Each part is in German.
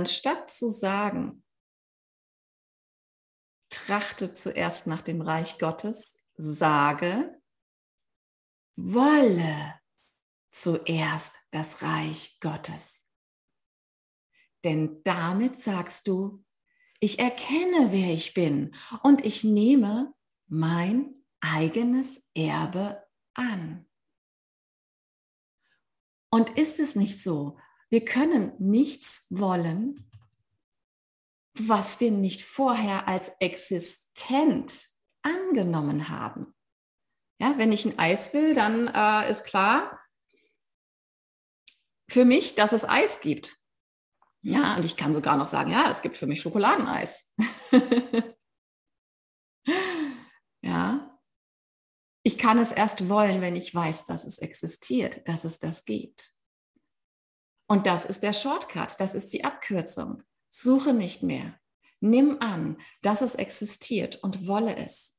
anstatt zu sagen, trachte zuerst nach dem Reich Gottes, sage, wolle zuerst das Reich Gottes. Denn damit sagst du, ich erkenne, wer ich bin und ich nehme mein eigenes Erbe an. Und ist es nicht so, wir können nichts wollen, was wir nicht vorher als existent angenommen haben. Ja, wenn ich ein Eis will, dann äh, ist klar für mich, dass es Eis gibt. Ja, und ich kann sogar noch sagen, ja, es gibt für mich Schokoladeneis. ja. Ich kann es erst wollen, wenn ich weiß, dass es existiert, dass es das gibt. Und das ist der Shortcut, das ist die Abkürzung. Suche nicht mehr. Nimm an, dass es existiert und wolle es.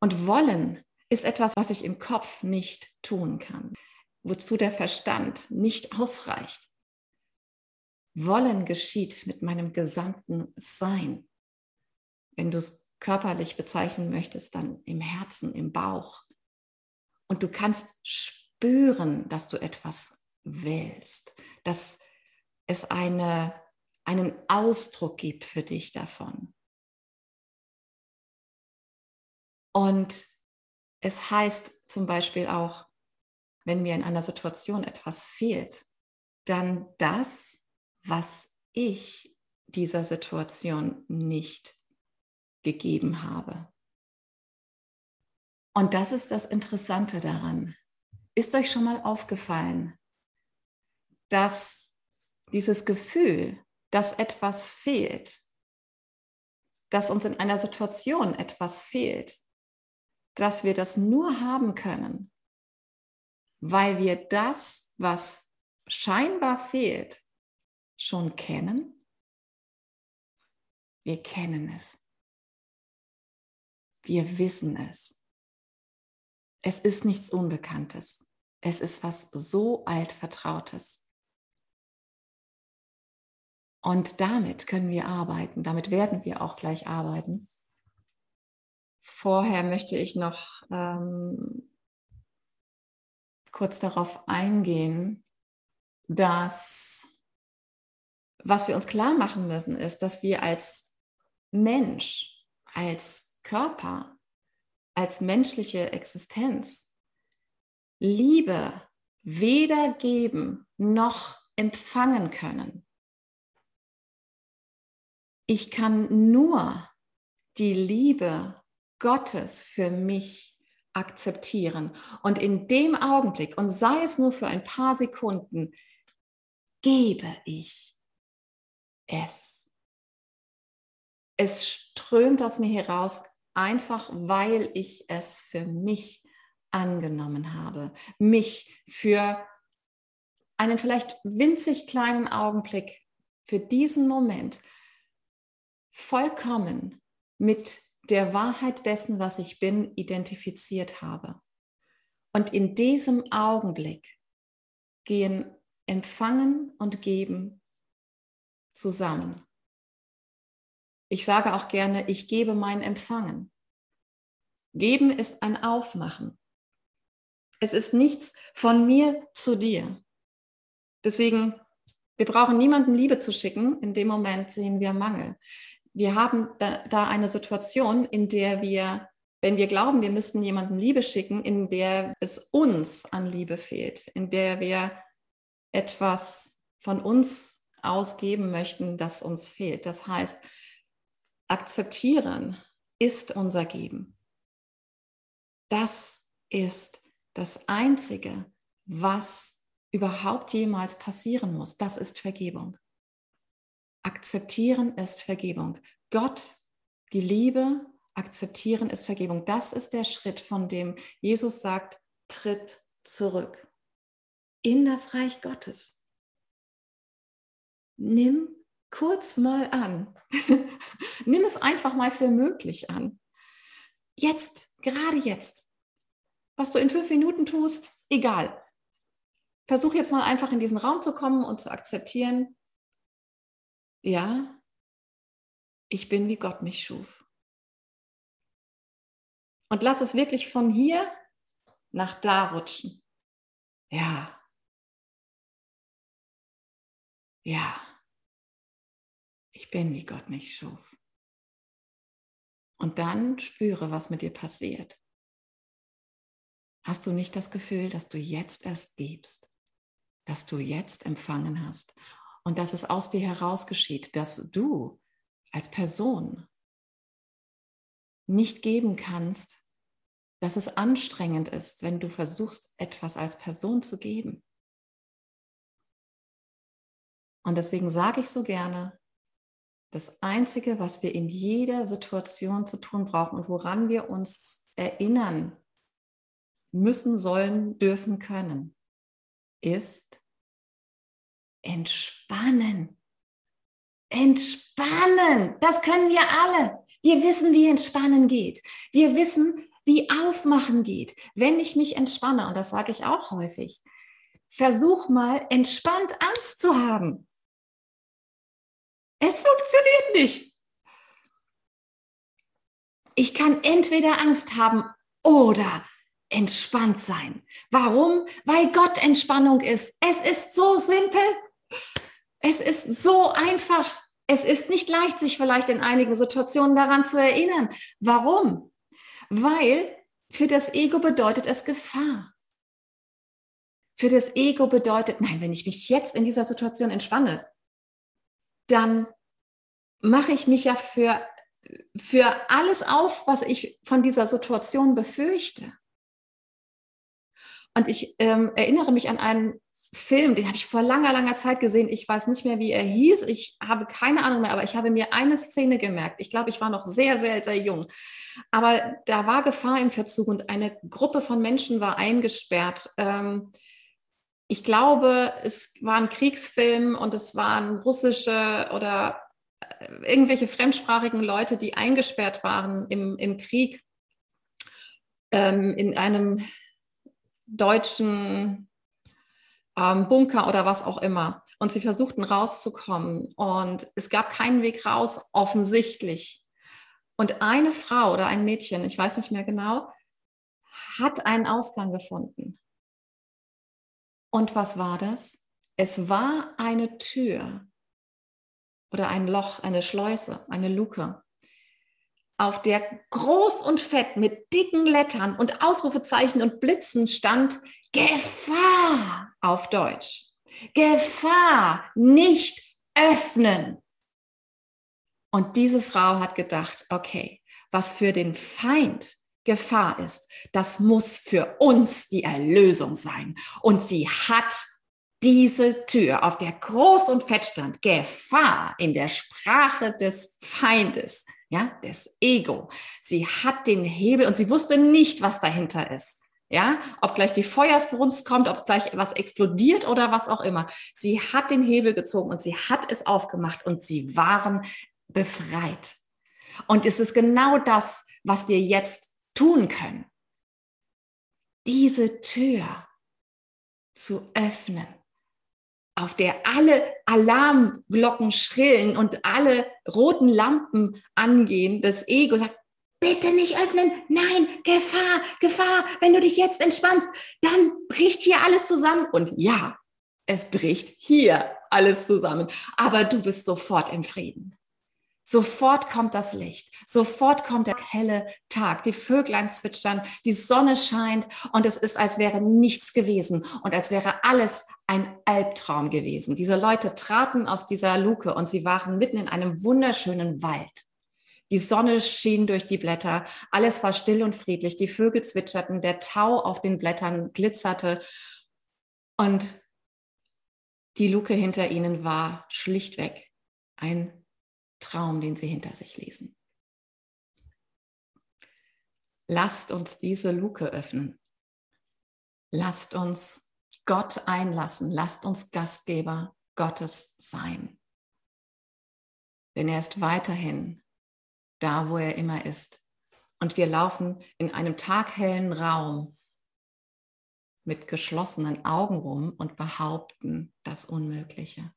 Und wollen ist etwas, was ich im Kopf nicht tun kann, wozu der Verstand nicht ausreicht. Wollen geschieht mit meinem gesamten Sein. Wenn du es körperlich bezeichnen möchtest, dann im Herzen, im Bauch. Und du kannst spüren, dass du etwas willst, dass es eine, einen Ausdruck gibt für dich davon. Und es heißt zum Beispiel auch, wenn mir in einer Situation etwas fehlt, dann das, was ich dieser Situation nicht gegeben habe. Und das ist das Interessante daran. Ist euch schon mal aufgefallen, dass dieses Gefühl, dass etwas fehlt, dass uns in einer Situation etwas fehlt, dass wir das nur haben können, weil wir das, was scheinbar fehlt, schon kennen? Wir kennen es. Wir wissen es. Es ist nichts Unbekanntes. Es ist was so altvertrautes. Und damit können wir arbeiten, damit werden wir auch gleich arbeiten. Vorher möchte ich noch ähm, kurz darauf eingehen, dass was wir uns klar machen müssen, ist, dass wir als Mensch, als Körper, als menschliche Existenz Liebe weder geben noch empfangen können. Ich kann nur die Liebe Gottes für mich akzeptieren. Und in dem Augenblick, und sei es nur für ein paar Sekunden, gebe ich es. Es strömt aus mir heraus, einfach weil ich es für mich angenommen habe, mich für einen vielleicht winzig kleinen Augenblick, für diesen Moment vollkommen mit der Wahrheit dessen, was ich bin, identifiziert habe. Und in diesem Augenblick gehen Empfangen und Geben zusammen. Ich sage auch gerne, ich gebe mein Empfangen. Geben ist ein Aufmachen. Es ist nichts von mir zu dir. Deswegen, wir brauchen niemandem Liebe zu schicken. In dem Moment sehen wir Mangel wir haben da, da eine Situation, in der wir, wenn wir glauben, wir müssten jemandem Liebe schicken, in der es uns an Liebe fehlt, in der wir etwas von uns ausgeben möchten, das uns fehlt. Das heißt, akzeptieren ist unser Geben. Das ist das Einzige, was überhaupt jemals passieren muss. Das ist Vergebung. Akzeptieren ist Vergebung. Gott, die Liebe, akzeptieren ist Vergebung. Das ist der Schritt, von dem Jesus sagt, tritt zurück in das Reich Gottes. Nimm kurz mal an. Nimm es einfach mal für möglich an. Jetzt, gerade jetzt. Was du in fünf Minuten tust, egal. Versuch jetzt mal einfach in diesen Raum zu kommen und zu akzeptieren, ja, ich bin, wie Gott mich schuf. Und lass es wirklich von hier nach da rutschen. Ja. Ja. Ich bin, wie Gott mich schuf. Und dann spüre, was mit dir passiert. Hast du nicht das Gefühl, dass du jetzt erst gibst, dass du jetzt empfangen hast und dass es aus dir heraus geschieht, dass du als Person nicht geben kannst, dass es anstrengend ist, wenn du versuchst, etwas als Person zu geben. Und deswegen sage ich so gerne, das Einzige, was wir in jeder Situation zu tun brauchen und woran wir uns erinnern müssen, sollen, dürfen, können, ist entspannen. Entspannen, das können wir alle. Wir wissen, wie entspannen geht. Wir wissen, wie aufmachen geht, wenn ich mich entspanne. Und das sage ich auch häufig. Versuch mal entspannt Angst zu haben. Es funktioniert nicht. Ich kann entweder Angst haben oder entspannt sein. Warum? Weil Gott Entspannung ist. Es ist so simpel. Es ist so einfach. Es ist nicht leicht, sich vielleicht in einigen Situationen daran zu erinnern. Warum? Weil für das Ego bedeutet es Gefahr. Für das Ego bedeutet, nein, wenn ich mich jetzt in dieser Situation entspanne, dann mache ich mich ja für, für alles auf, was ich von dieser Situation befürchte. Und ich ähm, erinnere mich an einen Film, den habe ich vor langer, langer Zeit gesehen. Ich weiß nicht mehr, wie er hieß. Ich habe keine Ahnung mehr, aber ich habe mir eine Szene gemerkt. Ich glaube, ich war noch sehr, sehr, sehr jung. Aber da war Gefahr im Verzug und eine Gruppe von Menschen war eingesperrt. Ähm, ich glaube, es war ein Kriegsfilm und es waren russische oder äh, irgendwelche fremdsprachigen Leute, die eingesperrt waren im, im Krieg ähm, in einem deutschen ähm, Bunker oder was auch immer. Und sie versuchten rauszukommen. Und es gab keinen Weg raus, offensichtlich. Und eine Frau oder ein Mädchen, ich weiß nicht mehr genau, hat einen Ausgang gefunden. Und was war das? Es war eine Tür oder ein Loch, eine Schleuse, eine Luke, auf der groß und fett mit dicken Lettern und Ausrufezeichen und Blitzen stand Gefahr auf Deutsch. Gefahr, nicht öffnen. Und diese Frau hat gedacht, okay, was für den Feind Gefahr ist, das muss für uns die Erlösung sein. Und sie hat diese Tür, auf der groß und fett stand, Gefahr in der Sprache des Feindes, ja, des Ego. Sie hat den Hebel und sie wusste nicht, was dahinter ist. Ja, ob gleich die Feuersbrunst kommt, ob gleich was explodiert oder was auch immer. Sie hat den Hebel gezogen und sie hat es aufgemacht und sie waren befreit. Und es ist genau das, was wir jetzt tun können. Diese Tür zu öffnen, auf der alle Alarmglocken schrillen und alle roten Lampen angehen, das Ego sagt, bitte nicht öffnen, nein, Gefahr, Gefahr, wenn du dich jetzt entspannst, dann bricht hier alles zusammen. Und ja, es bricht hier alles zusammen, aber du bist sofort im Frieden. Sofort kommt das Licht, sofort kommt der helle Tag, die Vöglein zwitschern, die Sonne scheint und es ist, als wäre nichts gewesen und als wäre alles ein Albtraum gewesen. Diese Leute traten aus dieser Luke und sie waren mitten in einem wunderschönen Wald. Die Sonne schien durch die Blätter, alles war still und friedlich, die Vögel zwitscherten, der Tau auf den Blättern glitzerte und die Luke hinter ihnen war schlichtweg ein Traum, den sie hinter sich ließen. Lasst uns diese Luke öffnen. Lasst uns Gott einlassen. Lasst uns Gastgeber Gottes sein. Denn er ist weiterhin da, wo er immer ist. Und wir laufen in einem taghellen Raum mit geschlossenen Augen rum und behaupten das Unmögliche.